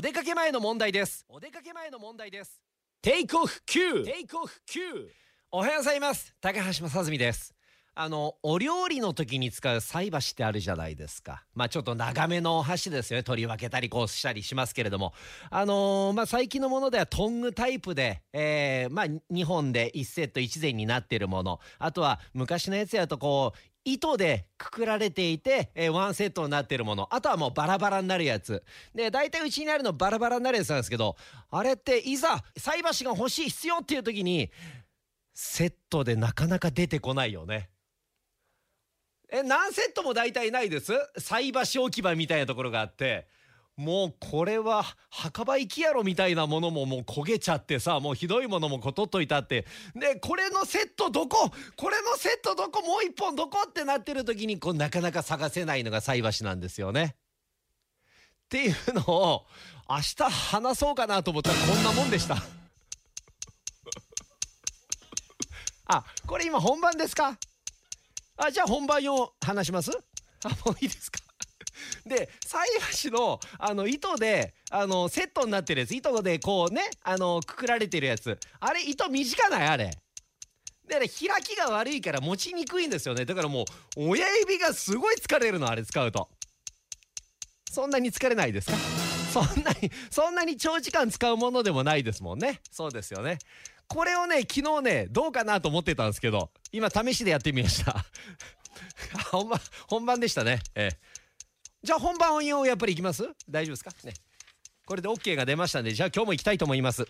出かけ前の問題です。お出かけ前の問題です。テイクオフ9テイクオフ9おはようございます。高橋正澄です。あのお料理の時に使う菜箸ってあるじゃないですか。まあちょっと長めのお箸ですよね。取り分けたりこうしたりしますけれども。あのー、まあ最近のものではトングタイプで、えー、まあ2本で1セット1膳になってるもの。あとは昔のやつやとこう糸でくくられていて、えー、ワンセットになってるもの。あとはもうバラバラになるやつ。で大体うちにあるのバラバラになるやつなんですけどあれっていざ菜箸が欲しい必要っていう時にセットでなかなか出てこないよね。え何セットも大体ないです？菜箸置き場みたいなところがあって。もうこれは墓場行きやろみたいなものももう焦げちゃってさもうひどいものもこ取っといたって。でこれのセットどこ？これのセットどこ？もう一本どこ？ってなってる時にこうなかなか探せないのが菜箸なんですよね。っていうのを明日話そうかなと思ったらこんなもんでした。あこれ今本番ですか？あじゃあ本番用話します？あもういいですか？で菜箸のあの糸であのセットになってるやつ。糸でこうねあのくくられてるやつ。あれ糸短ないあれ。でね開きが悪いから持ちにくいんですよね。だからもう親指がすごい疲れるのあれ使うと。そんなに疲れないですか？そんなにそんなに長時間使うものでもないですもんね。そうですよね。これをね昨日ねどうかなと思ってたんですけど今試しでやってみました。本番本番でしたね。ええ。じゃあ本番をやっぱりいきます？大丈夫ですか？ね。これで OK が出ましたんでじゃあ今日も行きたいと思います。